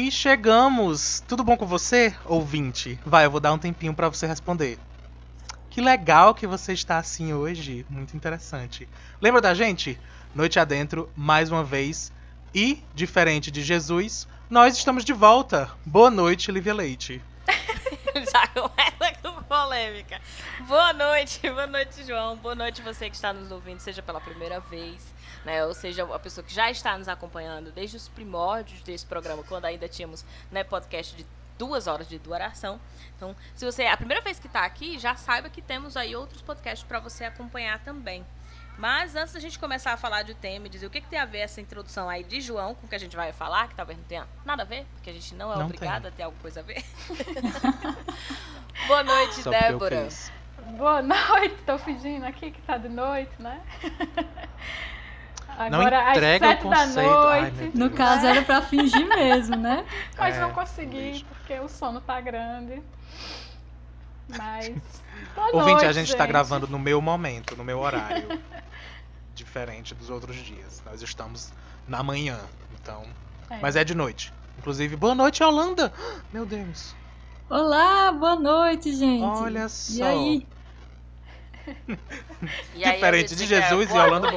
E chegamos! Tudo bom com você, ouvinte? Vai, eu vou dar um tempinho para você responder. Que legal que você está assim hoje, muito interessante. Lembra da gente? Noite adentro, mais uma vez. E, diferente de Jesus, nós estamos de volta. Boa noite, Lívia Leite. Já começa com polêmica. Boa noite, boa noite, João. Boa noite você que está nos ouvindo, seja pela primeira vez, né? Ou seja, a pessoa que já está nos acompanhando desde os primórdios desse programa, quando ainda tínhamos né, podcast de duas horas de duração. Então, se você é a primeira vez que está aqui, já saiba que temos aí outros podcasts para você acompanhar também. Mas antes da gente começar a falar de tema e dizer o que, que, tem a ver essa introdução aí de João com o que a gente vai falar, que talvez não tenha nada a ver, porque a gente não é não obrigada tem. a ter alguma coisa a ver. Boa noite, Só Débora. Boa noite, tô fingindo aqui que tá de noite, né? Agora, não entrega às o conceito. Da noite, Ai, no caso, era pra fingir mesmo, né? Mas é, não consegui, porque o sono tá grande. Mas. Boa Ouvinte, noite, a gente, gente tá gravando no meu momento, no meu horário. diferente dos outros dias. Nós estamos na manhã, então. É. Mas é de noite. Inclusive, boa noite, Holanda! Meu Deus. Olá, boa noite, gente. Olha só. E aí? e aí Diferente de Jesus e Holanda.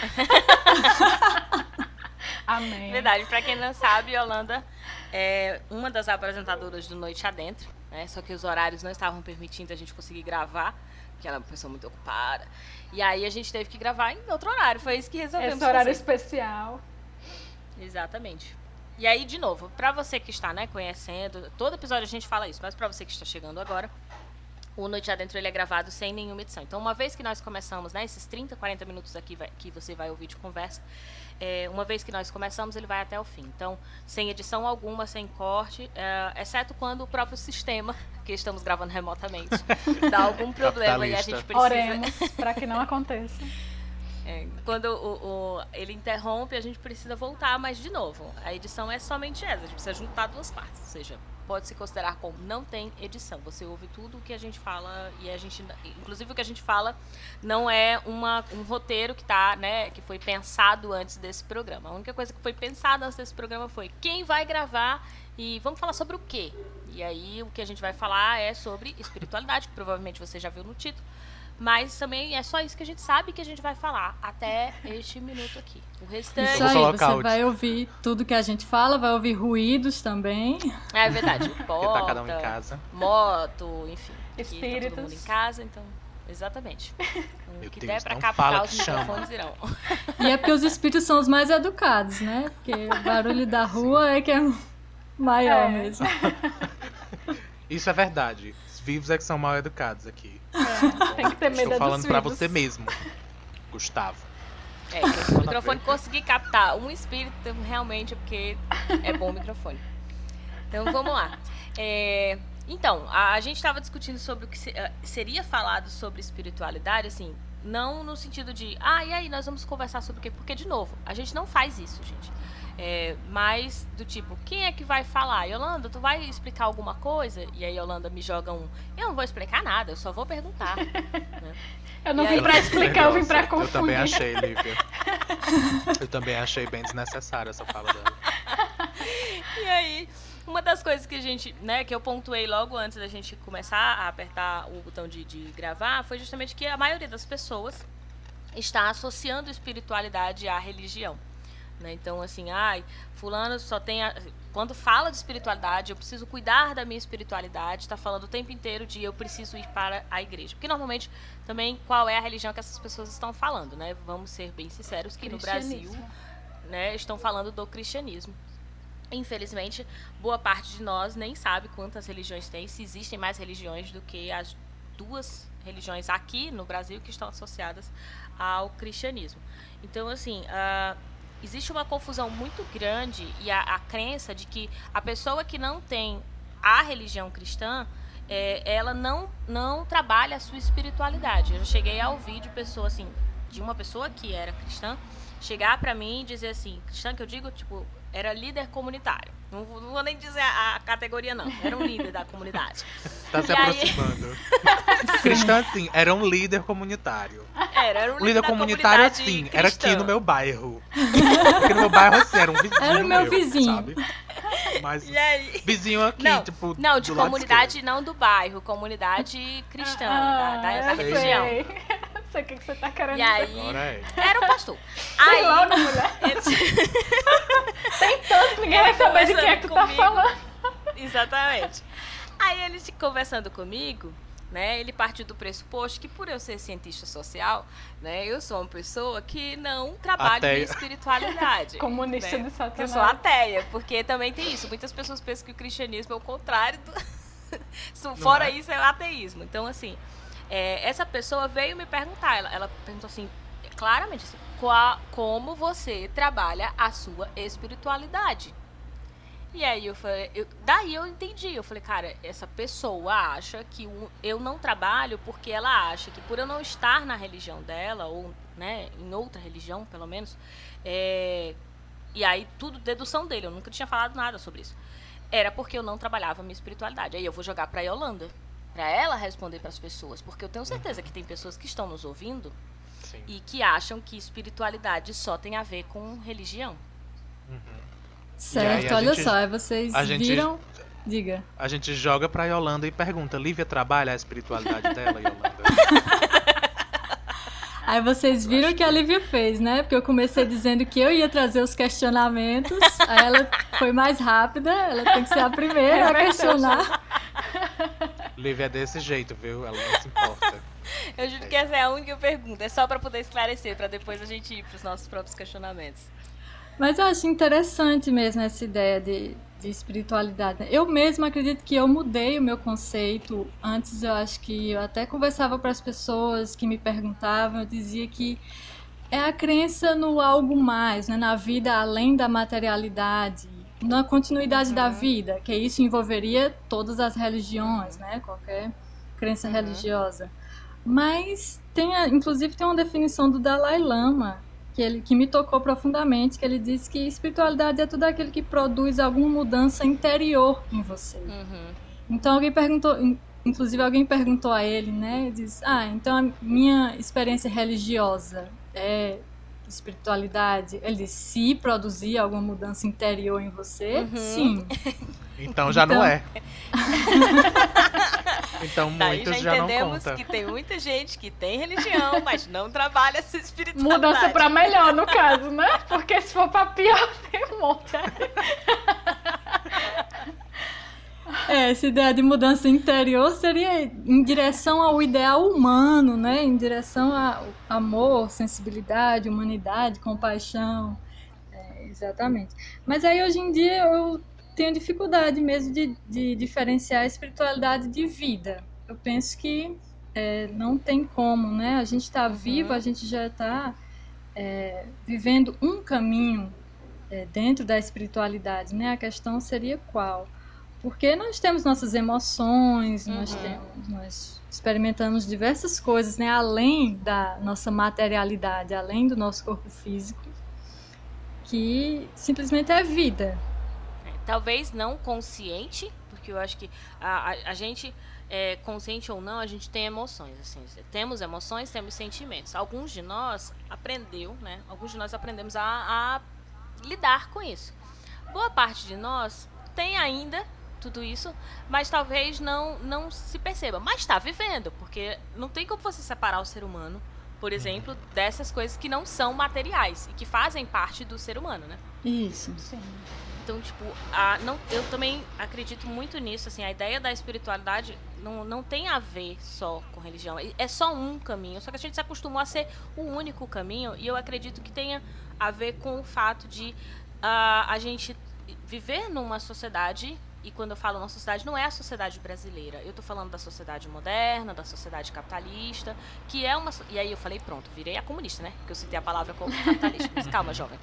Amém. Verdade, para quem não sabe, Yolanda é uma das apresentadoras do Noite Adentro, né? Só que os horários não estavam permitindo a gente conseguir gravar, porque ela é uma pessoa muito ocupada. E aí a gente teve que gravar em outro horário. Foi isso que resolvemos Esse horário fazer. especial. Exatamente. E aí, de novo, para você que está, né, conhecendo, todo episódio a gente fala isso, mas para você que está chegando agora, o Noite Adentro ele é gravado sem nenhuma edição. Então, uma vez que nós começamos, né, esses 30, 40 minutos aqui vai, que você vai ouvir de conversa, é, uma vez que nós começamos, ele vai até o fim. Então, sem edição alguma, sem corte, é, exceto quando o próprio sistema, que estamos gravando remotamente, dá algum problema e a gente precisa. Oremos para que não aconteça. É, quando o, o, ele interrompe, a gente precisa voltar, mas de novo, a edição é somente essa, a gente precisa juntar duas partes, ou seja, pode se considerar como não tem edição. Você ouve tudo o que a gente fala e a gente, inclusive o que a gente fala, não é uma, um roteiro que tá, né, que foi pensado antes desse programa. A única coisa que foi pensada antes desse programa foi quem vai gravar e vamos falar sobre o quê? E aí o que a gente vai falar é sobre espiritualidade, que provavelmente você já viu no título. Mas também é só isso que a gente sabe que a gente vai falar até este minuto aqui. O restante. Isso aí, você vai ouvir tudo que a gente fala, vai ouvir ruídos também. É verdade. Porta, tá cada um em casa. Moto, enfim. Espíritos. Tá todo mundo em casa, então. Exatamente. Meu o que Deus, der pra captar os chama. microfones irão. E é porque os espíritos são os mais educados, né? Porque o barulho da rua é que é maior É. mesmo. Isso é verdade. Os vivos é que são mal educados aqui. É, tem que ter medo Estou falando vivos. você mesmo, Gustavo. É, o microfone conseguir captar um espírito, realmente é porque é bom o microfone. Então vamos lá. É, então, a, a gente estava discutindo sobre o que se- eh, seria falado sobre espiritualidade, assim, não no sentido de, ah, e aí, nós vamos conversar sobre o quê? Porque, de novo, a gente não faz isso, gente. É, mas do tipo, quem é que vai falar? Yolanda, tu vai explicar alguma coisa? E aí Yolanda me joga um, eu não vou explicar nada, eu só vou perguntar. né? Eu não E vim aí- pra explicar, eu vim pra Eu confundir. também achei, Lívia. Eu também achei bem desnecessária essa fala dela. E aí, uma das coisas que a gente, né, que eu pontuei logo antes da gente começar a apertar o botão de, de gravar, foi justamente que a maioria das pessoas está associando espiritualidade à religião. Né? Então, assim, ai, fulano só tem. A... Quando fala de espiritualidade, eu preciso cuidar da minha espiritualidade, está falando o tempo inteiro de eu preciso ir para a igreja. Porque normalmente também qual é a religião que essas pessoas estão falando, né? Vamos ser bem sinceros que no Brasil né, estão falando do cristianismo. Infelizmente, boa parte de nós nem sabe quantas religiões tem, se existem mais religiões do que as duas religiões aqui no Brasil que estão associadas ao cristianismo. Então, assim, ah, existe uma confusão muito grande e a, a crença de que a pessoa que não tem a religião cristã, é, ela não, não trabalha a sua espiritualidade. Eu cheguei a ouvir de pessoa assim, de uma pessoa que era cristã, chegar pra mim e dizer assim, cristã que eu digo, tipo, era líder comunitário. Não, vou- não vou nem dizer a, a categoria, não. Era um líder da comunidade. Tá se E aí- aproximando. Cristã, assim, era um líder comunitário. Era, era um O líder, líder da comunitário, comunidade assim, era aqui cristã. no meu bairro. Aqui no meu bairro, assim, era um vizinho Era o meu vizinho. sabe? Mas E aí? vizinho aqui, Não, tipo. Não, de comunidade não do bairro, comunidade cristã, Ah, da, da, da eu religião. Sei. sei o que que você tá querendo E dizer. aí, é. era o pastor. Sei Aí, lá, né, mulher? ele- Tanto, ninguém vai saber de quem é que tu tá Conversando falando. Exatamente. Aí ele se- conversando comigo, né? Ele partiu do pressuposto que por eu ser cientista social, né? Eu sou uma pessoa que não trabalha Ateia. em espiritualidade. Comunista né? de Satanás. eu sou ateia, porque também tem isso. Muitas pessoas pensam que o cristianismo é o contrário do. Fora é? isso, é o ateísmo. Então, assim, é, essa pessoa veio me perguntar. Ela, ela perguntou assim, claramente, assim, "Qua- como você trabalha a sua espiritualidade? E aí eu falei, eu- daí eu entendi. Eu falei, cara, essa pessoa acha que eu não trabalho porque ela acha que por eu não estar na religião dela, ou né, em outra religião, pelo menos, é, e aí tudo dedução dele, eu nunca tinha falado nada sobre isso. Era porque eu não trabalhava minha espiritualidade. Aí eu vou jogar pra Yolanda, pra ela responder pras pessoas, porque eu tenho certeza que tem pessoas que estão nos ouvindo Sim. e que acham que espiritualidade só tem a ver com religião. Uhum. Certo, olha gente- só, aí vocês a gente- viram. Diga. A gente joga pra Yolanda e pergunta: Lívia trabalha a espiritualidade dela, Yolanda? Aí vocês viram o que a Lívia fez, né? Porque eu comecei dizendo que eu ia trazer os questionamentos, aí ela foi mais rápida, ela tem que ser a primeira a É verdade. questionar. Lívia é desse jeito, viu? Ela não se importa. Eu juro que essa é a única pergunta, é só pra poder esclarecer, pra depois a gente ir pros nossos próprios questionamentos. Mas eu acho interessante mesmo essa ideia de, de espiritualidade. né? Eu mesma acredito que eu mudei o meu conceito. Antes eu acho que eu até conversava para as pessoas que me perguntavam, eu dizia que é a crença no algo mais, né? na vida além da materialidade, na continuidade da vida, que isso envolveria todas as religiões, né? qualquer crença Uhum. religiosa. Mas tem, a- inclusive tem uma definição do Dalai Lama que ele que me tocou profundamente, que ele diz que espiritualidade é tudo aquilo que produz alguma mudança interior em você. Uhum. Então alguém perguntou, in- inclusive alguém perguntou a ele, né? Diz: "Ah, então a minha experiência religiosa é espiritualidade?" Ele "Se produzir alguma mudança interior em você, Uhum. sim." Então já não Então- é. então Daí muitos já já, não entendemos contam. que tem muita gente que tem religião, mas não trabalha essa espiritualidade. Mudança pra melhor, no caso, né? Porque se for pra pior, tem um monte. É, essa ideia de mudança interior seria em direção ao ideal humano, né? Em direção ao amor, sensibilidade, humanidade, compaixão. É, exatamente. Mas aí hoje em dia eu tenho dificuldade mesmo de, de diferenciar a espiritualidade de vida. Eu penso que é, não tem como, né? A gente está Uhum. vivo, a gente já está vivendo um caminho é, dentro da espiritualidade, né? A questão seria qual? Porque nós temos nossas emoções, nós, Uhum. temos, nós experimentamos diversas coisas, né? Além da nossa materialidade, além do nosso corpo físico, que simplesmente é vida. Talvez não consciente, porque eu acho que a, a, a gente, é, consciente ou não, a gente tem emoções. Assim, temos emoções, temos sentimentos. Alguns de nós aprendeu, né? Alguns de nós aprendemos a, a lidar com isso. Boa parte de nós tem ainda tudo isso, mas talvez não, não se perceba. Mas está vivendo, porque não tem como você separar o ser humano, por exemplo, dessas coisas que não são materiais e que fazem parte do ser humano, né? Isso. Sim. Então, tipo, a, não, eu também acredito muito nisso, assim, a ideia da espiritualidade não, não tem a ver só com religião, é- só um caminho, só que a gente se acostumou a ser o único caminho, e eu acredito que tenha a ver com o fato de ah, a gente viver numa sociedade, e quando eu falo uma sociedade, não é a sociedade brasileira, eu tô falando da sociedade moderna, da sociedade capitalista, que é uma... E aí eu falei, pronto, virei a comunista, né? Porque eu citei a palavra como capitalista, mas calma, jovem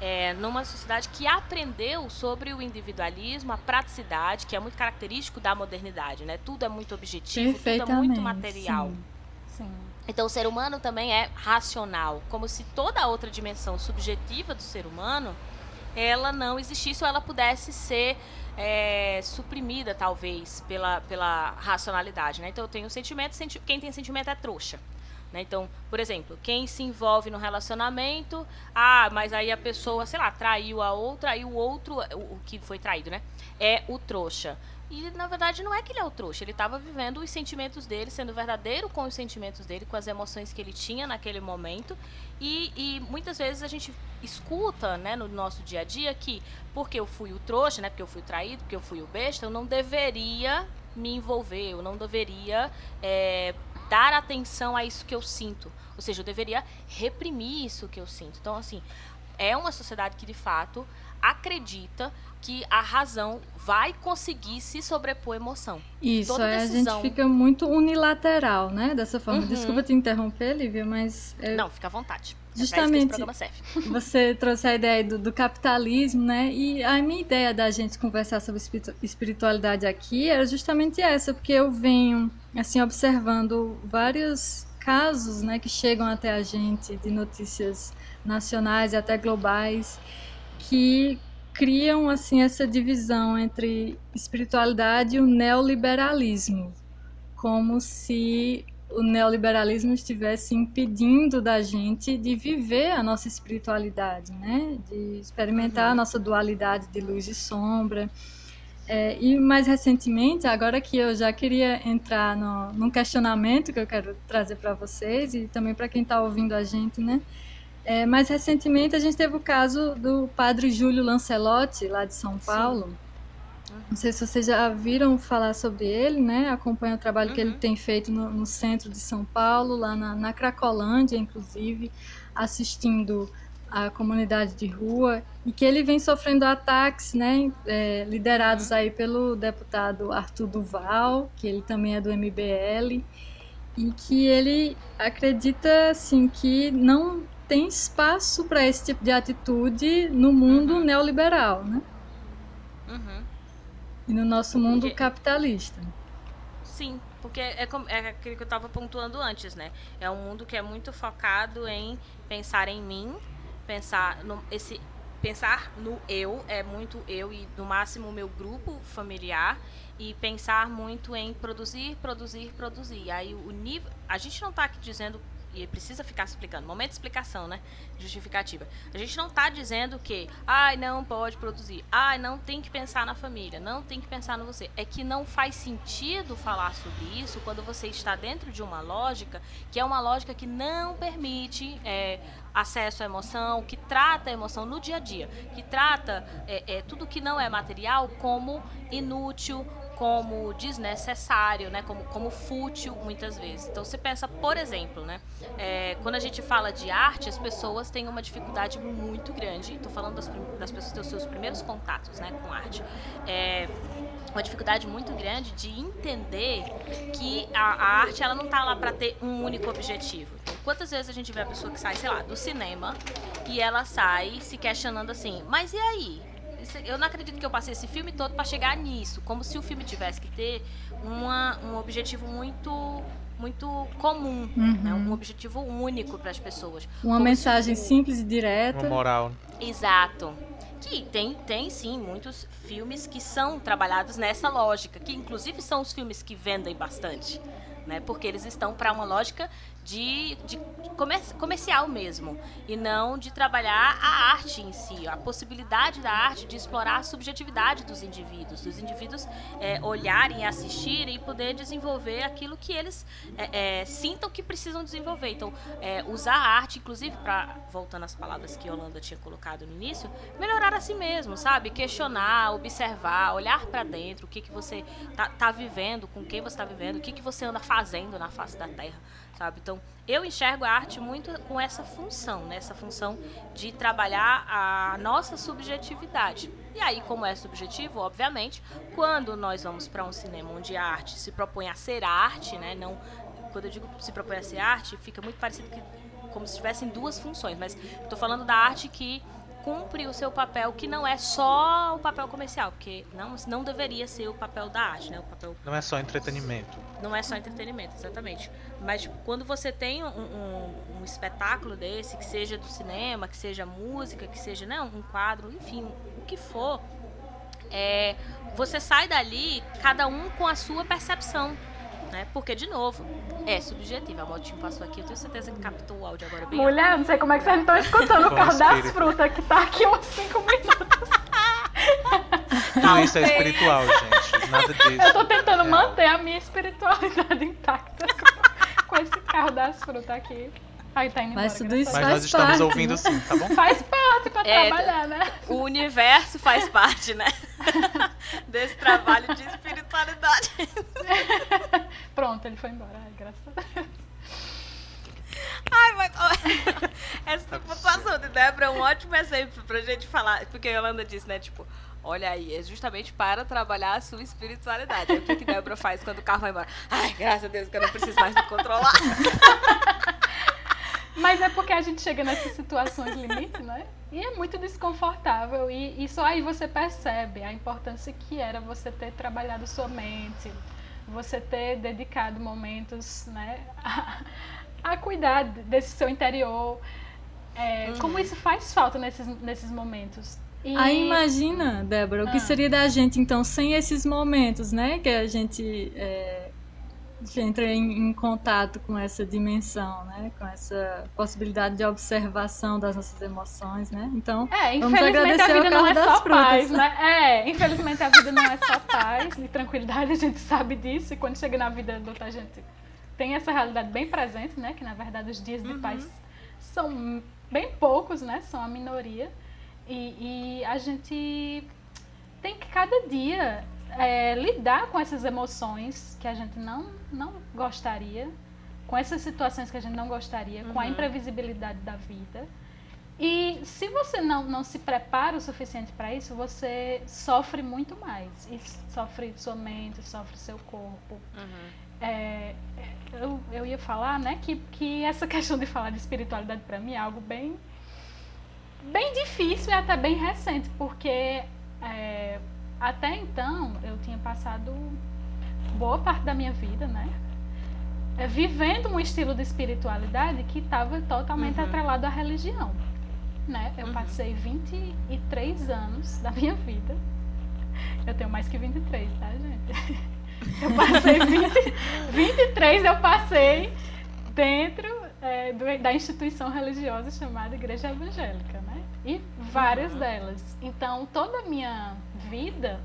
é, numa sociedade que aprendeu sobre o individualismo, a praticidade, que é muito característico da modernidade, né? Tudo é muito objetivo, tudo é muito material. sim. Sim. Então o ser humano também é racional, como se toda a outra dimensão subjetiva do ser humano ela não existisse ou ela pudesse ser é, suprimida talvez pela, pela racionalidade, né? Então eu tenho sentimento, senti quem tem sentimento é trouxa. Né? Então, por exemplo, quem se envolve no relacionamento, ah, mas aí a pessoa, sei lá, traiu a outra, aí o outro, o, o que foi traído, né? É o trouxa. E na verdade não é que ele é o trouxa, ele estava vivendo os sentimentos dele, sendo verdadeiro com os sentimentos dele, com as emoções que ele tinha naquele momento. E, e muitas vezes a gente escuta né, no nosso dia a dia que porque eu fui o trouxa, né, porque eu fui traído, porque eu fui o besta, eu não deveria me envolver, eu não deveria é, dar atenção a isso que eu sinto. Ou seja, eu deveria reprimir isso que eu sinto. Então, assim, é uma sociedade que de fato acredita que a razão vai conseguir se sobrepor à emoção. Isso, Toda decisão... a gente fica muito unilateral, né? Dessa forma. Uhum. Desculpa te interromper, Lívia, mas... É... Não, fica à vontade. É Justamente, é você trouxe a ideia do, do, capitalismo, né? E a minha ideia da gente conversar sobre espiritualidade aqui era justamente essa, porque eu venho, assim, observando vários casos, né, que chegam até a gente de notícias nacionais e até globais, que criam assim essa divisão entre espiritualidade e o neoliberalismo, como se o neoliberalismo estivesse impedindo da gente de viver a nossa espiritualidade, né? De experimentar uhum. a nossa dualidade de luz e sombra. É, e mais recentemente, agora que eu já queria entrar no, num questionamento que eu quero trazer para vocês e também para quem está ouvindo a gente, né? É, mais recentemente a gente teve o caso do padre Júlio Lancelotti, lá de São Paulo. Uhum. Não sei se vocês já viram falar sobre ele, né? Acompanha o trabalho uhum. que ele uhum. tem feito no, no, centro de São Paulo, lá na, na Cracolândia, inclusive, assistindo a comunidade de rua e que ele vem sofrendo ataques, né, é, liderados uhum. aí pelo deputado Arthur Duval, que ele também é do MBL, e que ele acredita assim que não tem espaço para esse tipo de atitude no mundo uhum. neoliberal, né? Uhum. E no nosso mundo porque... capitalista. Sim, porque é, é aquilo que eu estava pontuando antes, né? É um mundo que é muito focado em pensar em mim, pensar no esse pensar no eu é muito eu e no máximo o meu grupo familiar e pensar muito em produzir, produzir, produzir. Aí o nível, a gente não está aqui dizendo e precisa ficar explicando. Momento de explicação, né? Justificativa. A gente não está dizendo que, ai, não pode produzir, ai, não tem que pensar na família, não tem que pensar no você. É que não faz sentido falar sobre isso quando você está dentro de uma lógica que é uma lógica que não permite é, acesso à emoção, que trata a emoção no dia a dia, que trata é, é, tudo que não é material como inútil, como desnecessário, né, como, como fútil muitas vezes. Então você pensa, por exemplo, né, é, quando a gente fala de arte, as pessoas têm uma dificuldade muito grande. Estou falando das, das pessoas os seus primeiros contatos, né, com arte. É, uma dificuldade muito grande de entender que a, a arte ela não está lá para ter um único objetivo. Então, quantas vezes a gente vê a pessoa que sai, sei lá, do cinema e ela sai se questionando assim, mas e aí? Eu não acredito que eu passei esse filme todo para chegar nisso, como se o filme tivesse que ter uma, um objetivo muito muito comum, uhum. né? um objetivo único para as pessoas. Uma como mensagem se... simples e direta. Uma moral. Exato. Que tem, tem sim muitos filmes que são trabalhados nessa lógica, que inclusive são os filmes que vendem bastante, né? Porque eles estão para uma lógica de, de comercial mesmo, e não de trabalhar a arte em si, a possibilidade da arte de explorar a subjetividade dos indivíduos, dos indivíduos é, olharem, assistirem e poder desenvolver aquilo que eles é, é, sintam que precisam desenvolver. Então, é, usar a arte, inclusive, para, voltando às palavras que Yolanda tinha colocado no início, melhorar a si mesmo, sabe? Questionar, observar, olhar para dentro, o que, que você tá, tá vivendo, com quem você está vivendo, o que, que você anda fazendo na face da Terra sabe? Então, eu enxergo a arte muito com essa função, né? Essa função de trabalhar a nossa subjetividade. E aí, como é subjetivo, obviamente, quando nós vamos para um cinema onde a arte se propõe a ser arte, né? Não, quando eu digo se propõe a ser arte, fica muito parecido que como se tivessem duas funções, mas estou falando da arte que cumpre o seu papel, que não é só o papel comercial, porque não, não deveria ser o papel da arte, né? O papel não é só entretenimento. Não é só entretenimento, exatamente. Mas quando você tem um, um, um espetáculo desse, que seja do cinema, que seja música, que seja não, um quadro, enfim, o que for, é, você sai dali, cada um com a sua percepção Né? Porque, de novo, é subjetivo. A motinho passou aqui, eu tenho certeza que captou o áudio agora bem. Mulher, não sei como é que vocês não estão escutando o carro das frutas que tá aqui uns 5 minutos. Tudo isso é espiritual, gente. Nada disso. Eu tô tentando É. manter a minha espiritualidade intacta com, com esse carro das frutas aqui. Aí tá indo Mas embora, tudo isso Mas nós estamos parte, ouvindo né? sim, tá bom? Faz parte pra É, trabalhar, né? O universo faz parte, né? Desse trabalho de espiritualidade. Pronto, ele foi embora. Ai, graças a Deus. Ai, mas essa pontuação de Débora é um ótimo exemplo pra gente falar, porque a Yolanda disse, né, tipo, olha aí, é justamente para trabalhar a sua espiritualidade. Aí o que, que Débora faz quando o carro vai embora? Ai, graças a Deus que eu não preciso mais me controlar. Mas é porque a gente chega nessas situações limite, né? E é muito desconfortável. E, e só aí você percebe a importância que era você ter trabalhado sua mente, você ter dedicado momentos, né, a, a cuidar desse seu interior. É, Como isso faz falta nesses, nesses momentos. E, Aí imagina, Débora, o que Ah. seria da gente então sem esses momentos, né? Que a gente é, entra em, em contato com essa dimensão, né? Com essa possibilidade de observação das nossas emoções, né? Então, É, Vamos infelizmente a vida não é só frutas. paz, né? É, infelizmente a vida não é só paz e tranquilidade, a gente sabe disso. E quando chega na vida adulta, a gente tem essa realidade bem presente, né? Que na verdade os dias de paz são bem poucos, né? São a minoria. E, e a gente tem que cada dia é, lidar com essas emoções que a gente não, não gostaria, com essas situações que a gente não gostaria, com a imprevisibilidade da vida. E se você não, não se prepara o suficiente para isso, você sofre muito mais. E sofre sua mente, sofre seu corpo. É, eu, eu ia falar, né, que, que essa questão de falar de espiritualidade para mim é algo bem, bem difícil e até bem recente, porque é, até então eu tinha passado boa parte da minha vida, né, é, vivendo um estilo de espiritualidade que estava totalmente Uhum. atrelado à religião. Né? Eu Uhum. passei 23 anos da minha vida. Eu tenho mais que 23, tá, gente? Eu passei 20, 23, eu passei dentro é, do- da instituição religiosa chamada Igreja Evangélica, né? E várias delas. Então, toda a minha vida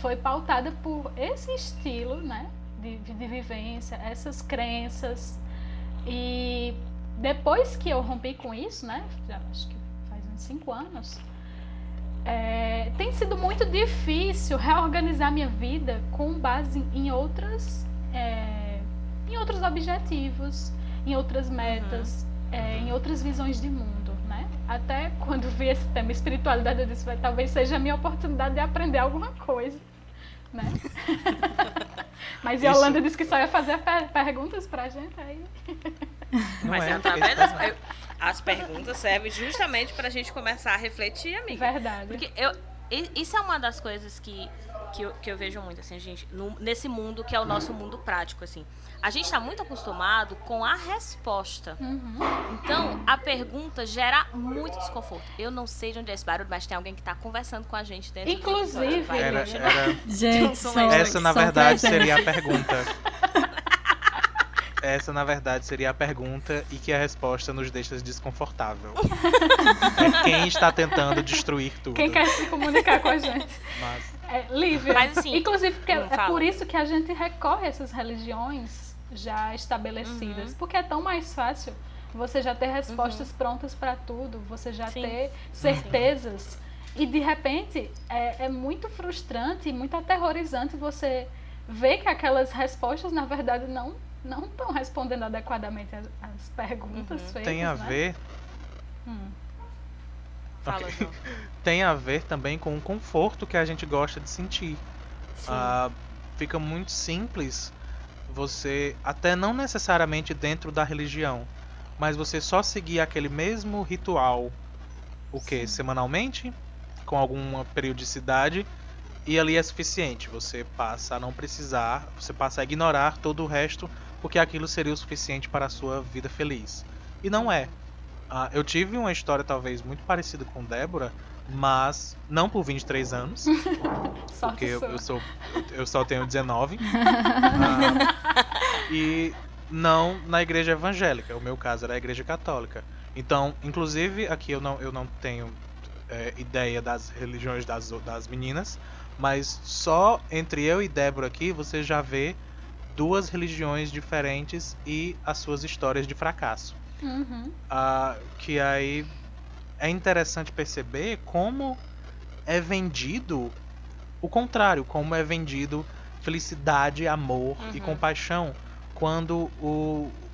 foi pautada por esse estilo, né? De, de, vivência, essas crenças. E depois que eu rompi com isso, né? Já acho que faz uns cinco anos. É, tem sido muito difícil reorganizar minha vida com base em outras é, em outros objetivos, em outras metas, é, em outras visões de mundo? Até quando vi esse tema espiritualidade, eu disse, "Vai, talvez seja a minha oportunidade de aprender alguma coisa, né? Mas Isso- Yolanda disse que só ia fazer per- perguntas pra gente aí. Não Mas é, tá vendo? Eu- As perguntas servem justamente pra gente começar a refletir, amiga. Verdade. Porque eu, isso é uma das coisas que, que, eu, que eu vejo muito, assim, gente, no- nesse mundo que é o nosso mundo prático, assim. A gente tá muito acostumado com a resposta. Uhum. Então, a pergunta gera muito desconforto. Eu não sei de onde é esse barulho, mas tem alguém que tá conversando com a gente dentro do Inclusive-. Vai, Era, gente, São essa, na verdade, presentes. seria a pergunta. Essa, na verdade, seria a pergunta e que a resposta nos deixa desconfortável. É quem está tentando destruir tudo. Quem quer se comunicar com a gente? Mas, É, Lívia. Mas, assim, Inclusive, porque é fala. por isso que a gente recorre a essas religiões já estabelecidas. Uhum. Porque é tão mais fácil você já ter respostas prontas para tudo, você já Sim. ter certezas. E de repente é, é muito frustrante e muito aterrorizante você ver que aquelas respostas, na verdade, não não estão respondendo adequadamente as, as perguntas Uhum. feitas. tem a né? ver, Hum. Fala, Ok. João. tem a ver também com o conforto que a gente gosta de sentir. Ah, fica muito simples você, até não necessariamente dentro da religião, mas você só seguir aquele mesmo ritual, o que? Semanalmente, com alguma periodicidade, e ali é suficiente. Você passa a não precisar, você passa a ignorar todo o resto, porque aquilo seria o suficiente para a sua vida feliz. E não é. Ah, eu tive uma história talvez muito parecida com Débora, mas não por 23 anos. Porque eu, eu sou eu só tenho 19. Ah, e não na igreja evangélica. O meu caso era a igreja católica. Então, inclusive, aqui eu não, eu não tenho é, ideia das religiões das, das meninas, mas só entre eu e Débora aqui você já vê duas religiões diferentes e as suas histórias de fracasso. Uhum. Ah, que aí é interessante perceber como é vendido o contrário, como é vendido felicidade, amor e Uhum. compaixão, quando o,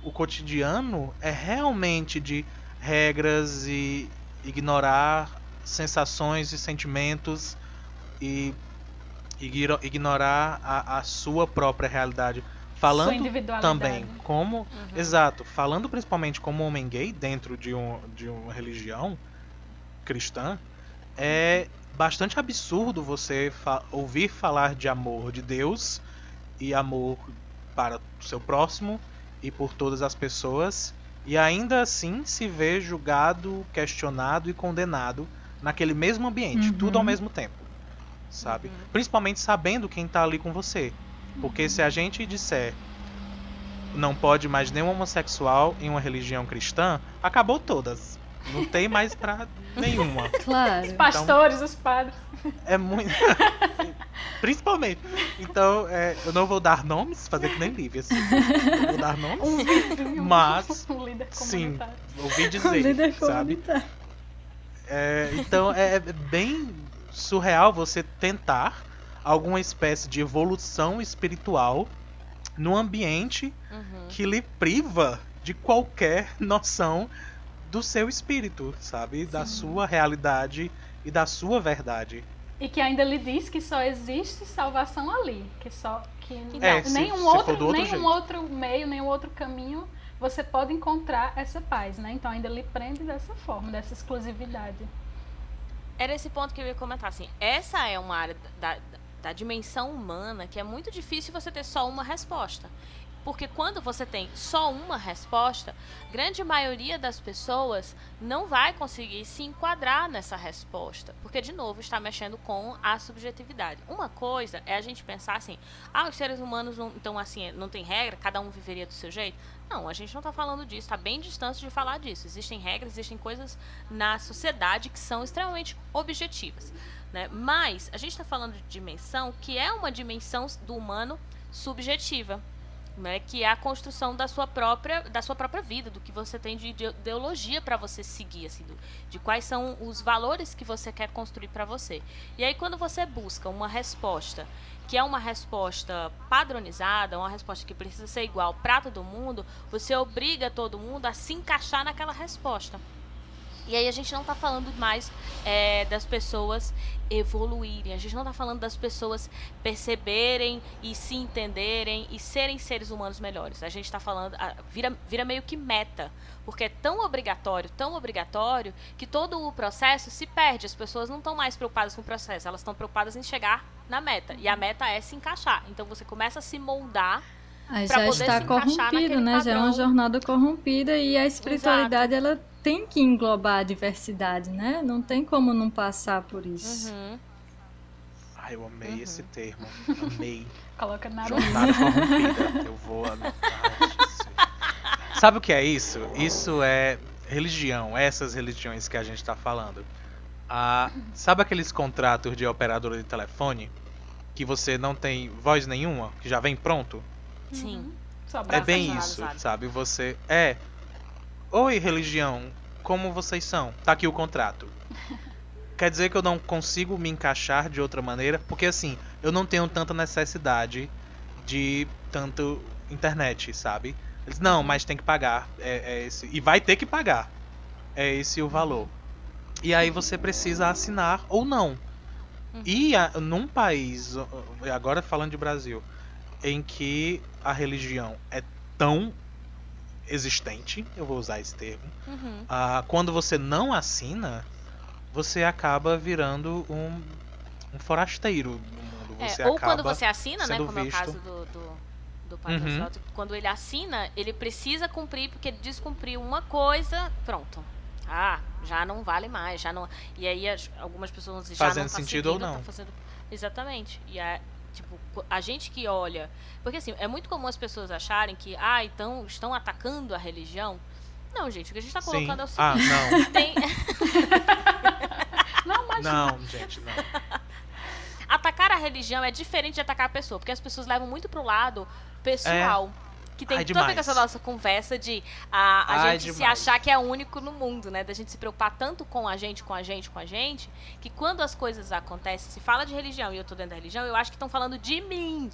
o cotidiano é realmente de regras e ignorar sensações e sentimentos e igno- ignorar a, a sua própria realidade. Falando também como Uhum. Exato. Falando principalmente como homem gay dentro de, um, de uma religião cristã, é bastante absurdo você fa- ouvir falar de amor de Deus e amor para o seu próximo e por todas as pessoas e ainda assim se ver julgado, questionado e condenado naquele mesmo ambiente, Uhum. tudo ao mesmo tempo. Sabe? Uhum. Principalmente sabendo quem tá ali com você. Porque se a gente disser não pode mais nenhum homossexual em uma religião cristã, acabou todas. Não tem mais pra nenhuma. Claro. Os pastores, os padres. É muito. Principalmente. Então, é, eu não vou dar nomes, fazer que nem Lívia, assim. Não vou dar nomes. Um Mas, um líder sim. Ouvi O dizer, líder sabe? comunitário. É, então é, é bem surreal você tentar alguma espécie de evolução espiritual num ambiente Uhum. que lhe priva de qualquer noção do seu espírito, sabe? Da sua realidade e da sua verdade. E que ainda lhe diz que só existe salvação ali. Que só. Que É, se- nenhum, se outro, do outro nenhum jeito. outro meio, nenhum outro caminho você pode encontrar essa paz, né? Então ainda lhe prende dessa forma, dessa exclusividade. Era esse ponto que eu ia comentar, assim. Essa é uma área da, da, da dimensão humana que é muito difícil você ter só uma resposta. Porque quando você tem só uma resposta, grande maioria das pessoas não vai conseguir se enquadrar nessa resposta. Porque, de novo, está mexendo com a subjetividade. Uma coisa é a gente pensar assim, ah, os seres humanos não, então assim, não tem regra, cada um viveria do seu jeito. Não, a gente não está falando disso, está bem distante de falar disso. Existem regras, existem coisas na sociedade que são extremamente objetivas. Né? Mas a gente está falando de dimensão que é uma dimensão do humano subjetiva. Né, que é a construção da sua própria da sua própria vida, do que você tem de ide- ideologia para você seguir, assim, do- de quais são os valores que você quer construir para você. E aí quando você busca uma resposta que é uma resposta padronizada, uma resposta que precisa ser igual para todo mundo, você obriga todo mundo a se encaixar naquela resposta. E aí a gente não tá falando mais é, das pessoas evoluírem, a gente não tá falando das pessoas perceberem e se entenderem e serem seres humanos melhores. A gente tá falando, a- vira, vira meio que meta, porque é tão obrigatório, tão obrigatório, que todo o processo se perde. As pessoas não estão mais preocupadas com o processo, elas estão preocupadas em chegar na meta. E a meta é se encaixar. Então você começa a se moldar Aí já poder está se encaixar corrompido, né? Já é uma padrão. jornada corrompida e a espiritualidade ela tem que englobar a diversidade, né? Não tem como não passar por isso. Uhum. Ai, eu amei Uhum. esse termo. Amei. Coloca na Jornada corrompida. Eu vou anotar. isso. Sabe o que é isso? Isso é religião, essas religiões que a gente tá falando. Ah, sabe aqueles contratos de operadora de telefone? Que você não tem voz nenhuma, que já vem pronto? Sim. Só É bem isso, sabe? Você. É. Oi, religião, como vocês são? Tá aqui o contrato. Quer dizer que eu não consigo me encaixar de outra maneira? Porque assim, eu não tenho tanta necessidade de tanto internet, sabe? Eles, não, mas tem que pagar. É, é esse. E vai ter que pagar. É esse o valor. E aí você precisa assinar ou não. E a- num país, agora falando de Brasil, em que a religião é tão existente, eu vou usar esse termo, Uhum. ah, quando você não assina, você acaba virando um, um forasteiro no mundo. É, Você ou acaba quando você assina, né? Como é o visto. caso do, do, do Uhum. Quando ele assina, ele precisa cumprir, porque ele descumpriu uma coisa, pronto. Ah, já não vale mais, já não. E aí as- algumas pessoas já Fazendo não tá sentido ou não. tá fazendo- Exatamente. E a, tipo, a gente que olha. Porque assim, é muito comum as pessoas acharem que, ah, então estão atacando a religião. Não, gente, o que a gente está colocando Sim. é o Ah, seguinte. não. Tem, Não, mas Não, gente, não. atacar a religião é diferente de atacar a pessoa, porque as pessoas levam muito pro lado pessoal. Que tem Ai, tudo a ver demais. com essa nossa conversa de a, a Ai, gente se demais. achar que é único no mundo, né? Da gente se preocupar tanto com a gente, com a gente, com a gente, que quando as coisas acontecem, se fala de religião e eu tô dentro da religião, eu acho que estão falando de mim.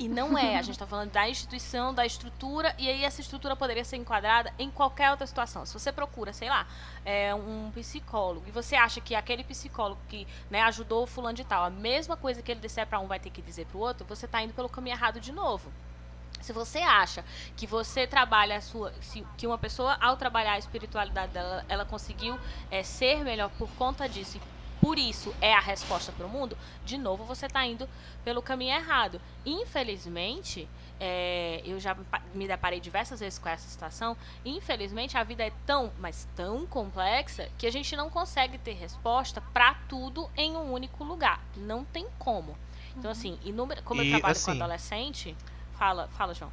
E não é. A gente tá falando da instituição, da estrutura, e aí essa estrutura poderia ser enquadrada em qualquer outra situação. Se você procura, sei lá, é, um psicólogo, e você acha que aquele psicólogo que né, ajudou o fulano de tal, a mesma coisa que ele disser para um vai ter que dizer para o outro, você tá indo pelo caminho errado de novo. Se você acha que você trabalha a sua. se- que uma pessoa, ao trabalhar a espiritualidade dela, ela conseguiu é, ser melhor por conta disso e por isso é a resposta para o mundo, de novo você está indo pelo caminho errado. Infelizmente, é, eu já me pa- me deparei diversas vezes com essa situação. Infelizmente, a vida é tão, mas tão complexa que a gente não consegue ter resposta para tudo em um único lugar. Não tem como. Então, assim, inúmero, como E, eu trabalho assim, com adolescente, fala, fala, João.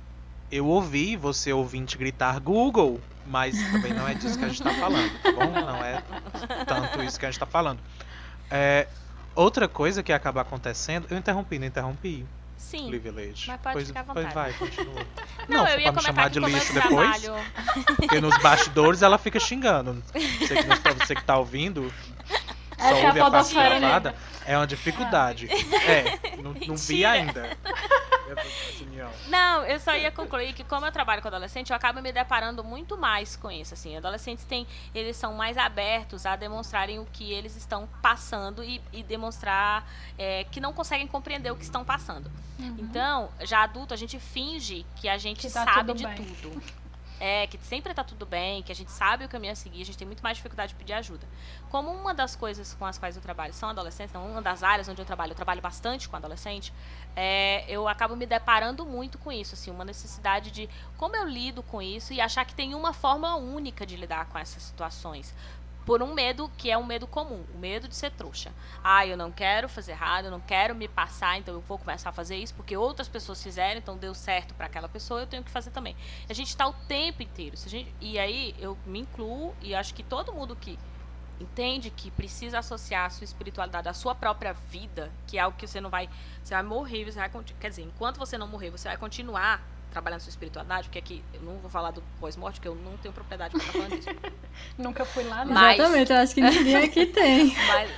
Eu ouvi você ouvinte gritar Google, mas também não é disso que a gente tá falando, tá bom? Não é tanto isso que a gente tá falando. É, outra coisa que acaba acontecendo. Eu interrompi, não interrompi, Sim. Lívia Leite. mas pode pois, ficar à pois vontade. vai, continua. Não, se eu ia me chamar de lixo depois, trabalho. porque nos bastidores ela fica xingando. Você que, não- você que tá ouvindo, só Essa é a ouve a parte podosfera gravada, é uma dificuldade. É, não, não vi ainda. Essa opinião. Não, eu só ia concluir que como eu trabalho com adolescente, eu acabo me deparando muito mais com isso, assim. Adolescentes têm, eles são mais abertos a demonstrarem o que eles estão passando e, e demonstrar é, que não conseguem compreender o que estão passando. Então, já adulto, a gente finge que a gente Que tá sabe tudo de bem. tudo. É, que sempre tá tudo bem, que a gente sabe o caminho a seguir, a gente tem muito mais dificuldade de pedir ajuda. Como uma das coisas com as quais eu trabalho são adolescentes, então uma das áreas onde eu trabalho, eu trabalho bastante com adolescente, é, eu acabo me deparando muito com isso, assim, uma necessidade de como eu lido com isso e achar que tem uma forma única de lidar com essas situações. Por um medo que é um medo comum, o medo de ser trouxa. Ah, eu não quero fazer errado, eu não quero me passar, então eu vou começar a fazer isso porque outras pessoas fizeram, então deu certo para aquela pessoa, eu tenho que fazer também. A gente está o tempo inteiro. Gente, e aí eu me incluo e acho que todo mundo que entende que precisa associar a sua espiritualidade à sua própria vida, que é algo que você não vai. Você vai morrer, você vai. Quer dizer, enquanto você não morrer, você vai continuar trabalhando sua espiritualidade, porque aqui eu não vou falar do pós-morte, porque eu não tenho propriedade para estar falando disso. Nunca fui lá, né? Mas- Exatamente, eu acho que ninguém aqui tem. Mas,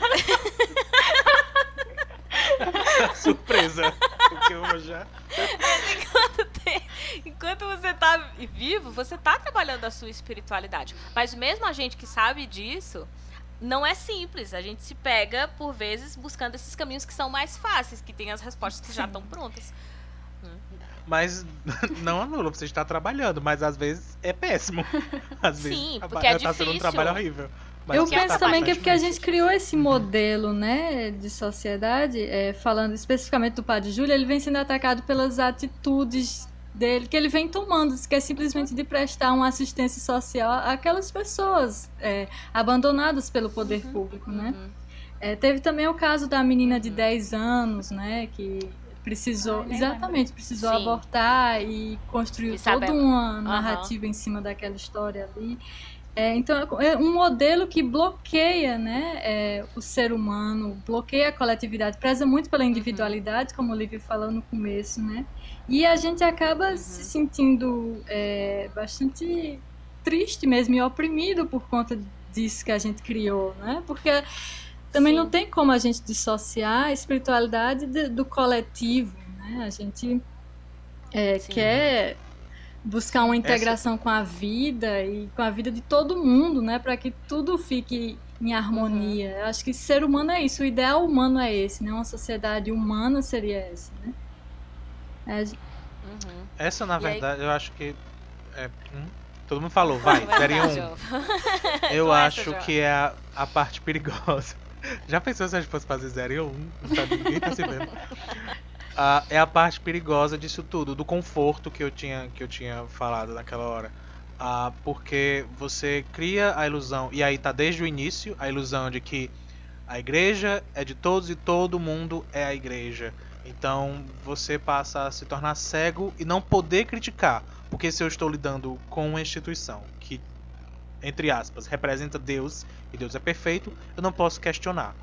Surpresa. Porque eu já. enquanto, tem- enquanto você tá vivo, você tá trabalhando a sua espiritualidade. Mas mesmo a gente que sabe disso, não é simples. A gente se pega, por vezes, buscando esses caminhos que são mais fáceis, que tem as respostas que já estão prontas. Mas não anula, você está trabalhando, mas às vezes é péssimo. Às vezes Sim, porque é tá sendo um trabalho horrível. Mas Eu você penso tá também que é porque a gente criou esse modelo, né, de sociedade, é, falando especificamente do Padre Júlio, ele vem sendo atacado pelas atitudes dele que ele vem tomando, que é simplesmente de prestar uma assistência social àquelas pessoas é, abandonadas pelo poder público, né? Uhum. É, teve também o caso da menina de 10 anos, né, que precisou, Ai, nem exatamente, precisou Sim. abortar e construiu Isabela. toda uma narrativa em cima daquela história ali. É, então, é um modelo que bloqueia né, é, o ser humano, bloqueia a coletividade, preza muito pela individualidade, como o Lívia falou no começo, né? E a gente acaba se sentindo é, bastante triste mesmo e oprimido por conta disso que a gente criou, né? Porque também Sim. não tem como a gente dissociar a espiritualidade de- do coletivo, né? A gente é, quer buscar uma integração com a vida e com a vida de todo mundo, né? Para que tudo fique em harmonia. Eu acho que ser humano é isso, o ideal humano é esse, né? Uma sociedade humana seria essa, né? É, Uhum. Essa, na E aí- verdade, eu acho que. É, hum, todo mundo falou, vai, Vai um. Eu acho que é a, a parte perigosa. Já pensou se a gente fosse fazer 0 e 1? Um? Ninguém tá se vendo. Ah, é a parte perigosa disso tudo, do conforto que eu tinha, que eu tinha falado naquela hora. Ah, porque você cria a ilusão, e aí tá desde o início a ilusão de que A igreja é de todos e todo mundo é a igreja. Então você passa a se tornar cego e não poder criticar. Porque se eu estou lidando com uma instituição que, entre aspas, representa Deus e Deus é perfeito, eu não posso questionar.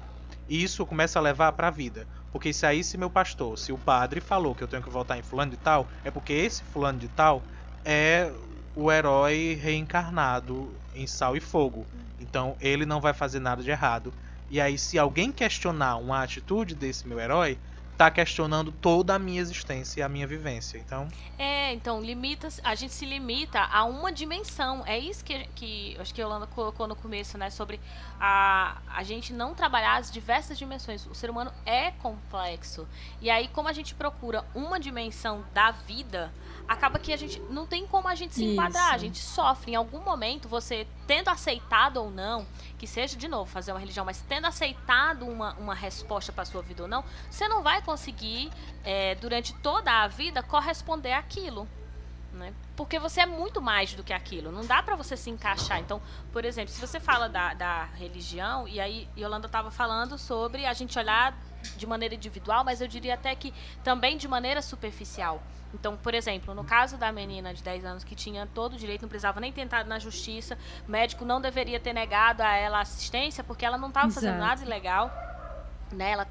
E isso começa a levar para a vida. Porque se aí se meu pastor, se o padre falou que eu tenho que votar em fulano de tal, é porque esse fulano de tal é o herói reencarnado em sal e fogo. Então ele não vai fazer nada de errado. E aí, se alguém questionar uma atitude desse meu herói, tá questionando toda a minha existência e a minha vivência. Então. É, então, limita a gente se limita a uma dimensão. É isso que, que acho que a Yolanda colocou no começo, né? Sobre a, a gente não trabalhar as diversas dimensões. O ser humano é complexo. E aí, como a gente procura uma dimensão da vida, acaba que a gente não tem como a gente se enquadrar, Isso. a gente sofre. Em algum momento, você tendo aceitado ou não, que seja de novo fazer uma religião, mas tendo aceitado uma, uma resposta para sua vida ou não, você não vai conseguir, é, durante toda a vida, corresponder àquilo. Né? Porque você é muito mais do que aquilo. Não dá para você se encaixar. Então, por exemplo, se você fala da, da religião, e aí Yolanda estava falando sobre a gente olhar de maneira individual, mas eu diria até que também de maneira superficial. Então, por exemplo, no caso da menina de 10 anos que tinha todo o direito, não precisava nem tentar na justiça, o médico não deveria ter negado a ela assistência porque ela não estava fazendo nada ilegal. Né? Ela,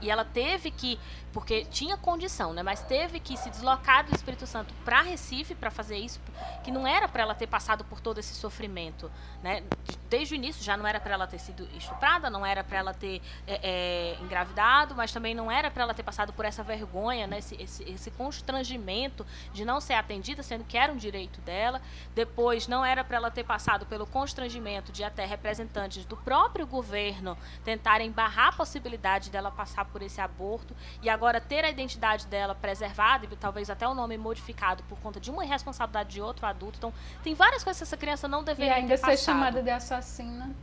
e ela teve que porque tinha condição, né? Mas teve que se deslocar do Espírito Santo para Recife para fazer isso, que não era para ela ter passado por todo esse sofrimento, né? Desde o início já não era para ela ter sido estuprada, não era para ela ter é, é, engravidado, mas também não era para ela ter passado por essa vergonha, né? Esse, esse, esse, constrangimento de não ser atendida, sendo que era um direito dela. Depois não era para ela ter passado pelo constrangimento de até representantes do próprio governo tentarem barrar a possibilidade dela passar por esse aborto e agora ter a identidade dela preservada e talvez até o nome modificado por conta de uma irresponsabilidade de outro adulto. Então, tem várias coisas que essa criança não deveria ter E ainda ser chamada de assassina.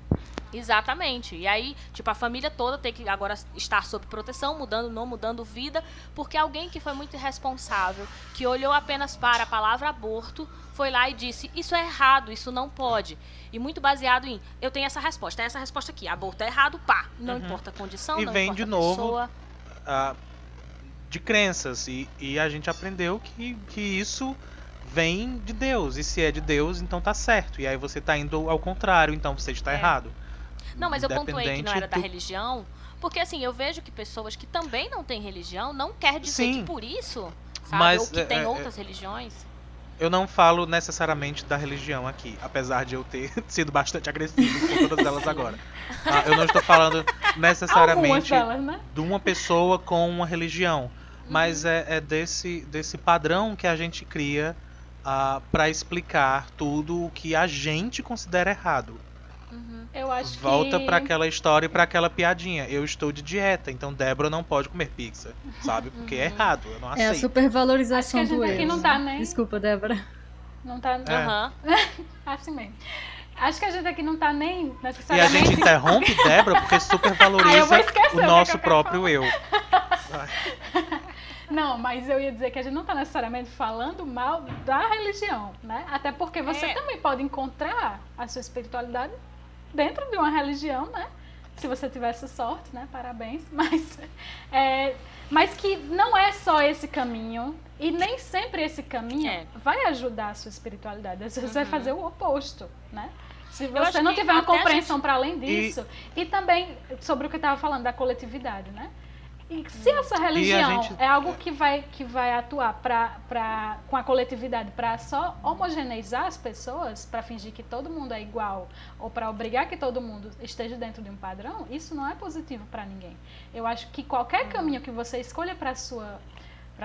Exatamente. E aí, tipo, a família toda tem que agora estar sob proteção, mudando não mudando vida, porque alguém que foi muito irresponsável, que olhou apenas para a palavra aborto, foi lá e disse: Isso é errado, isso não pode. E muito baseado em: Eu tenho essa resposta, é essa resposta aqui, aborto é errado, pá. Não uhum. importa a condição, e não vem importa de novo, pessoa. Uh, de crenças. E, e a gente aprendeu que, que isso vem de Deus. E se é de Deus, então tá certo. E aí você tá indo ao contrário, então você está é. errado. Não, mas eu pontuei que não era da religião, porque assim, eu vejo que pessoas que também não têm religião não quer dizer Sim, que por isso, sabe, mas, ou que é, tem é, outras religiões. Eu não falo necessariamente da religião aqui, apesar de eu ter sido bastante agressivo com todas elas agora. Ah, eu não estou falando necessariamente delas, né? de uma pessoa com uma religião mas uhum. é, é, desse, desse padrão que a gente cria ah, para explicar tudo o que a gente considera errado. Uhum. Eu acho Volta que... para aquela história e para aquela piadinha. Eu estou de dieta, então Débora não pode comer pizza, sabe? Porque é uhum. errado, eu não aceito. É a supervalorização do erro. Não tá, né? Desculpa, Débora. Não tá. É. assim mesmo. Acho que a gente aqui não tá nem necessariamente. E a gente interrompe Débora porque supervaloriza o nosso próprio eu. Não, mas eu ia dizer que a gente não está necessariamente falando mal da religião, né? Até porque você é. também pode encontrar a sua espiritualidade dentro de uma religião, né? Se você tivesse sorte, né? Parabéns. Mas, é, mas que não é só esse caminho e nem sempre esse caminho é. vai ajudar a sua espiritualidade. Às vezes uhum. vai fazer o oposto, né? Se você não tiver uma compreensão gente... para além disso. E... e também sobre o que eu estava falando da coletividade, né? E se essa religião gente... é algo que vai, que vai atuar pra, pra, com a coletividade para só homogeneizar as pessoas, para fingir que todo mundo é igual, ou para obrigar que todo mundo esteja dentro de um padrão, isso não é positivo para ninguém. Eu acho que qualquer caminho que você escolha para a sua,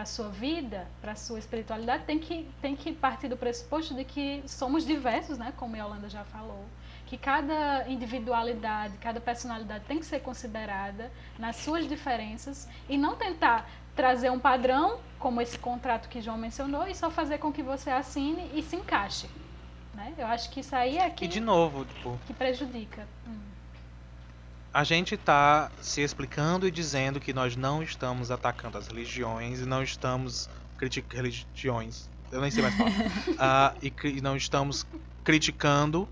sua vida, para a sua espiritualidade, tem que, tem que partir do pressuposto de que somos diversos, né? como a Yolanda já falou que cada individualidade, cada personalidade tem que ser considerada nas suas diferenças e não tentar trazer um padrão, como esse contrato que João mencionou, e só fazer com que você assine e se encaixe. Né? Eu acho que isso aí é que, e de novo, tipo, que prejudica. Hum. A gente está se explicando e dizendo que nós não estamos atacando as religiões e não estamos criticando religiões. Eu nem sei mais falar. uh, e, e não estamos criticando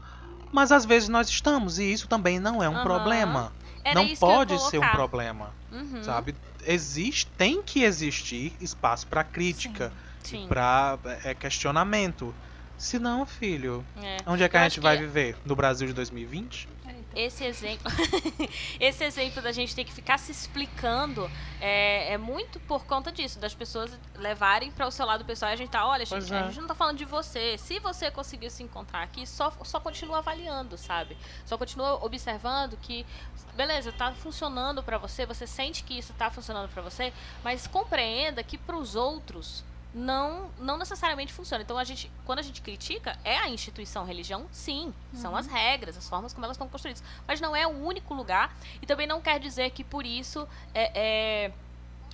mas às vezes nós estamos, e isso também não é um uhum. problema. Era não pode ser um problema, Uhum, sabe? Existe, tem que existir espaço pra crítica, pra é, questionamento. Se não, filho, é. onde é que Eu a gente vai que- viver? No Brasil de 2020? Esse exemplo, esse exemplo da gente ter que ficar se explicando é, é muito por conta disso, das pessoas levarem para o seu lado pessoal e a gente tá, olha, gente, é. a gente não tá falando de você. Se você conseguiu se encontrar aqui, só, só continua avaliando, sabe? Só continua observando que, beleza, tá funcionando para você, você sente que isso tá funcionando para você, mas compreenda que para os outros não não necessariamente funciona. Então a gente, quando a gente critica, é a instituição religião, sim, são as regras, as formas como elas estão construídas, mas não é o único lugar e também não quer dizer que por isso é, é,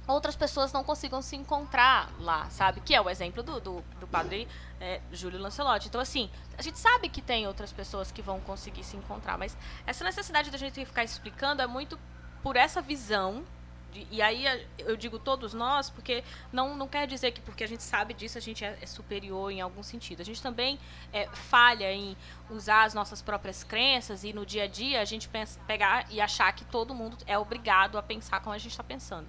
outras pessoas não consigam se encontrar lá, sabe? Que é o exemplo do, do, do padre é, Júlio Lancelotti. Então, assim, a gente sabe que tem outras pessoas que vão conseguir se encontrar, mas essa necessidade da gente ficar explicando é muito por essa visão. De- E aí eu digo todos nós, porque não, não quer dizer que porque a gente sabe disso a gente é, é superior em algum sentido. A gente também é, falha em usar as nossas próprias crenças e no dia a dia a gente pensa, pegar e achar que todo mundo é obrigado a pensar como a gente está pensando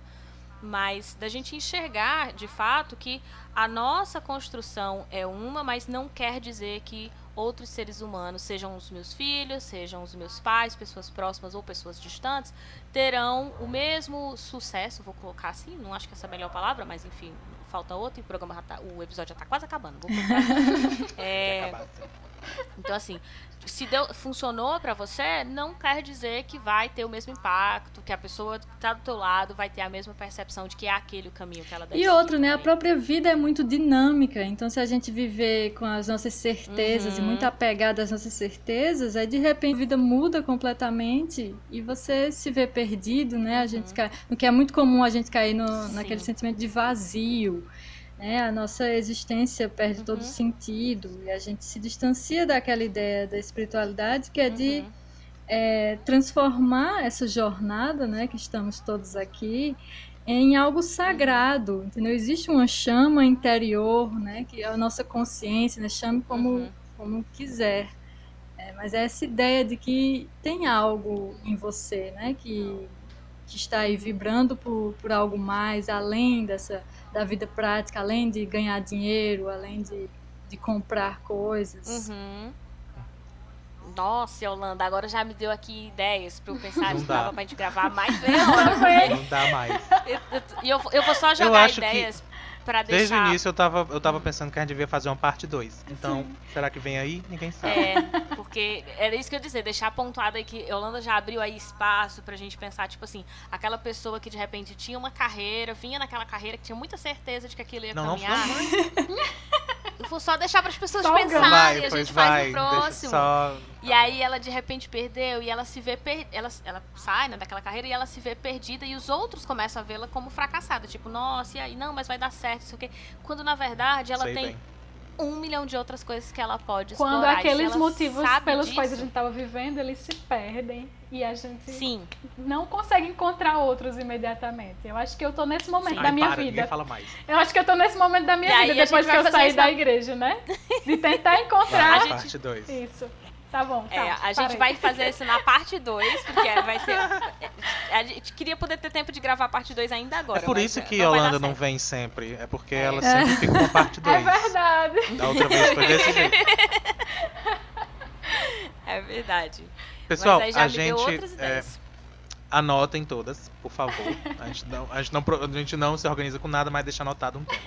mas da gente enxergar de fato que a nossa construção é uma, mas não quer dizer que outros seres humanos, sejam os meus filhos, sejam os meus pais, pessoas próximas ou pessoas distantes, terão o mesmo sucesso, vou colocar assim, não acho que essa é a melhor palavra, mas enfim, falta outra e o programa já tá, o episódio já está quase acabando. Vou colocar. É, Acabar. Então, assim, se deu, funcionou pra você, não quer dizer que vai ter o mesmo impacto, que a pessoa que tá do teu lado vai ter a mesma percepção de que é aquele o caminho que ela deve E outro, né? A própria vida é muito dinâmica. Então, se a gente viver com as nossas certezas e Uhum. muito apegado às nossas certezas, aí de repente a vida muda completamente e você se vê perdido, né? A gente cai, no que é muito comum a gente cair no, Uhum. Sim. naquele sentimento de vazio. Né? A nossa existência perde todo Uhum. sentido e a gente se distancia daquela ideia da espiritualidade que é de Uhum. é, transformar essa jornada, né, que estamos todos aqui, em algo sagrado, entendeu? Existe uma chama interior, né, que é a nossa consciência, né, chame como, Uhum. como quiser. É, mas é essa ideia de que tem algo em você, né, que, que está aí vibrando por, por algo mais, além dessa da vida prática, além de ganhar dinheiro, além de, de comprar coisas. Uhum. Nossa, Yolanda, agora já me deu aqui ideias pra eu pensar Não que dava pra gente gravar mais meia hora. Não dá mais. Eu- eu- E eu, eu vou só jogar acho que pra Desde deixar. o início eu tava, eu tava pensando que a gente devia fazer uma parte 2. Então, será que vem aí? Ninguém sabe. É, porque era isso que eu ia dizer, deixar pontuado aí que Yolanda já abriu aí espaço pra gente pensar, tipo assim, aquela pessoa que de repente tinha uma carreira, vinha naquela carreira que tinha muita certeza de que aquilo ia Não, não, caminhar. não, Eu vou só deixar para as pessoas Só o pensarem, vai, a gente faz vai. no Deixa próximo. só. E aí ela de repente perdeu e ela se vê per... ela, ela sai né, daquela carreira e ela se vê perdida e os outros começam a vê-la como fracassada, tipo, nossa, e aí não, mas vai dar certo, isso aqui. Quando na verdade ela Sei tem bem. um milhão de outras coisas que ela pode Quando explorar. se aqueles motivos pelos disso, quais a gente estava vivendo, eles se perdem e a gente Sim, não consegue encontrar outros imediatamente. Eu acho que eu tô nesse momento Sim. da Ai, minha para, vida. fala mais. Eu acho que eu tô nesse momento da minha E vida, a depois que vai eu saí da igreja, né? De tentar Vai, encontrar. gente- parte 2. Isso. Tá bom, tá. É, a gente vai fazer isso na parte 2, porque vai ser. A gente queria poder ter tempo de gravar a parte 2 ainda agora. É por isso que não vai dar Yolanda não vem sempre. É porque É. ela sempre fica com parte 2. É verdade. Da outra vez foi desse jeito. É verdade. Pessoal, a gente. é, anotem todas, por favor. A gente não, a gente não, a gente não se organiza com nada, mas deixa anotado um tema.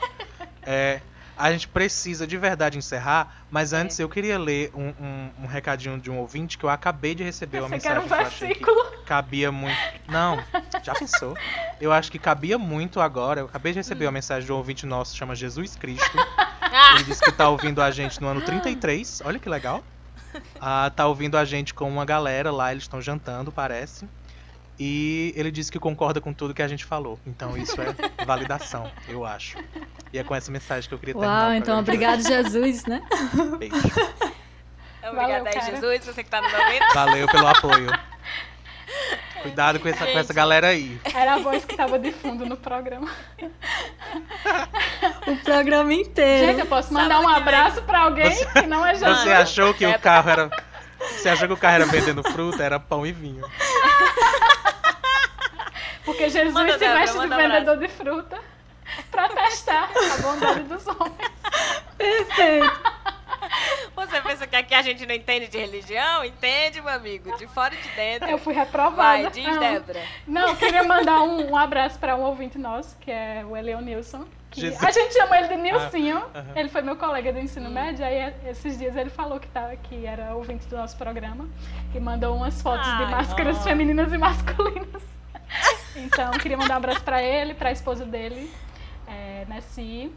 É, a gente precisa de verdade encerrar, mas É. antes eu queria ler um, um- um recadinho de um ouvinte que eu acabei de receber uma Você mensagem um que eu achei que cabia muito. Não, já pensou? Eu acho que cabia muito agora. Eu acabei de receber Hum. uma mensagem de um ouvinte nosso, chama Jesus Cristo. Ele disse que tá ouvindo a gente no ano 33. Olha que legal. Ah, tá ouvindo a gente com uma galera lá, eles estão jantando, parece. E ele disse que concorda com tudo que a gente falou. Então isso é validação, eu acho. E é com essa mensagem que eu queria terminar. Uau, então obrigado, Jesus, né? Beijo. obrigada aí. Jesus, você que tá no momento. Valeu pelo apoio. Cuidado com essa, com essa Gente. galera aí. Era a voz que tava de fundo no programa. O programa inteiro. Gente, eu posso mandar Sábado um vem. abraço pra alguém Você- que não é Jesus. Você achou que É. o carro era. Você achou que o carro era vendendo fruta? Era pão e vinho. Porque Jesus Manda, se Débora, veste de vendedor de fruta pra testar a bondade dos homens. Perfeito. Você pensa que aqui a gente não entende de religião? Entende, meu amigo. De fora e de dentro. Eu fui reprovada. Vai, diz, Não. Débora. Não, queria mandar um, um abraço para um ouvinte nosso, que é o Elion Nilson. que Jesus. a gente chama ele de Nilcinho. Ah. Ele foi meu colega do Hum. ensino médio, aí esses dias ele falou que, tá, que era ouvinte do nosso programa e mandou umas fotos de Ai, máscaras ó. femininas e masculinas. Então, queria mandar um abraço para ele, para a esposa dele, é, Nessie.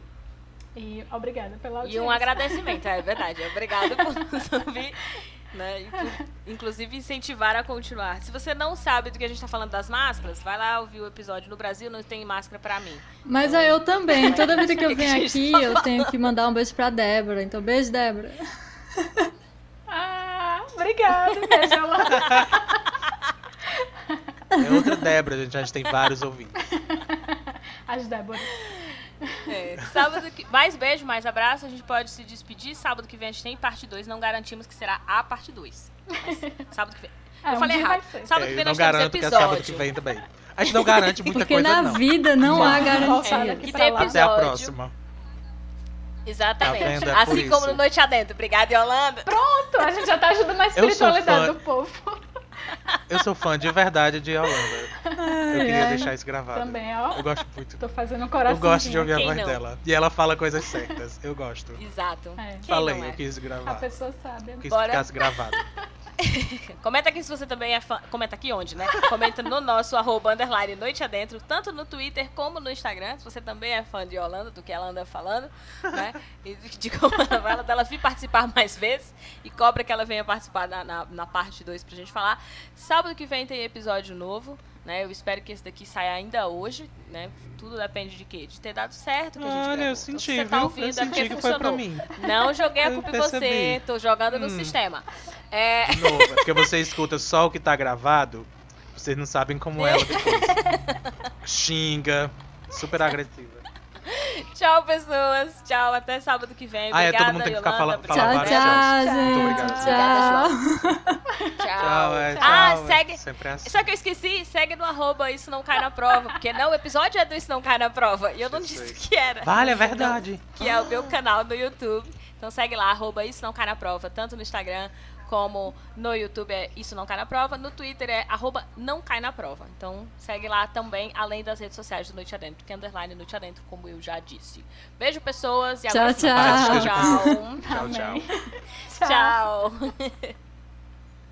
E obrigada pela E audiência. um agradecimento, é verdade. Obrigado por nos ouvir. Né, e por, inclusive incentivar a continuar. Se você não sabe do que a gente está falando das máscaras, vai lá ouvir o episódio. No Brasil não tem máscara pra mim. Mas aí eu também. Toda vida que eu venho aqui, tá eu tenho que mandar um beijo pra Débora. Então, beijo, Débora. Ah, obrigada, beijo. É outra Débora, gente. A gente tem vários ouvintes. As Déboras. É, sábado que... Mais beijo, mais abraço. A gente pode se despedir. Sábado que vem a gente tem parte 2. Não garantimos que será a parte 2. Sábado que vem. Ah, Eu um falei errado. Sábado É, que eu vem não nós temos garanto que é episódio. sábado que vem também. A gente não garante muita Porque coisa, na não. vida não há Voltada garantia. aqui E pra tem lá. Até a episódio. próxima. Exatamente. Tá? É assim como isso. no Noite Adentro. Obrigada, Yolanda. Pronto, a gente já tá ajudando na espiritualidade do povo. Eu sou fã de verdade de Holanda. Eu queria deixar isso gravado. Também, ó. Eu gosto muito. Tô fazendo um Eu coração. gosto de ouvir a Quem voz não? dela. E ela fala coisas certas. Eu gosto. Exato. É. Falei, é? eu quis A gravar. pessoa sabe. Quis Bora. que ficasse gravado. Comenta aqui se você também é fã. Comenta aqui onde, né? Comenta no nosso arroba underline noite adentro, tanto no Twitter como no Instagram. Se você também é fã de Holanda, do que ela anda falando, né? E de como ela fala, dela vir participar mais vezes. E cobra que ela venha participar na, na, na parte 2 pra gente falar. Sábado que vem tem episódio novo. Né, eu espero que esse daqui saia ainda hoje, né? Tudo depende de quê? De ter dado certo que a gente Olha, gravou. eu Então, se senti, você tá viu? ouvindo, Eu é senti que foi pra funcionou. mim. Não joguei a culpa em você, tô jogando no Hum. sistema. É, De novo, é porque você escuta só o que tá gravado, vocês não sabem como ela depois. Xinga, super agressiva. Tchau, pessoas. Tchau, até sábado que vem. Ah, é, Obrigada, todo mundo tem que ficar Yolanda. fala- Tchau, várias tchau, vezes. Muito gente. obrigado. Tchau. Tchau. Tchau, é, tchau. Ah, é segue. Sempre assim. Só que eu esqueci, segue no arroba Isso Não Cai na Prova. Porque não, o episódio é do Isso Não Cai na Prova. E eu não disse que era. Vale, é verdade. Que é o meu canal no YouTube. Então segue lá, arroba Isso Não Cai na Prova. Tanto no Instagram como no YouTube é Isso Não Cai na Prova. No Twitter é arroba Não Cai na Prova. Então segue lá também, além das redes sociais do Noite Adentro, que é underline Noite Adentro, como eu já disse. Beijo, pessoas. E Tchau, próxima. tchau. Tchau. Tchau, tchau. Amém. Tchau.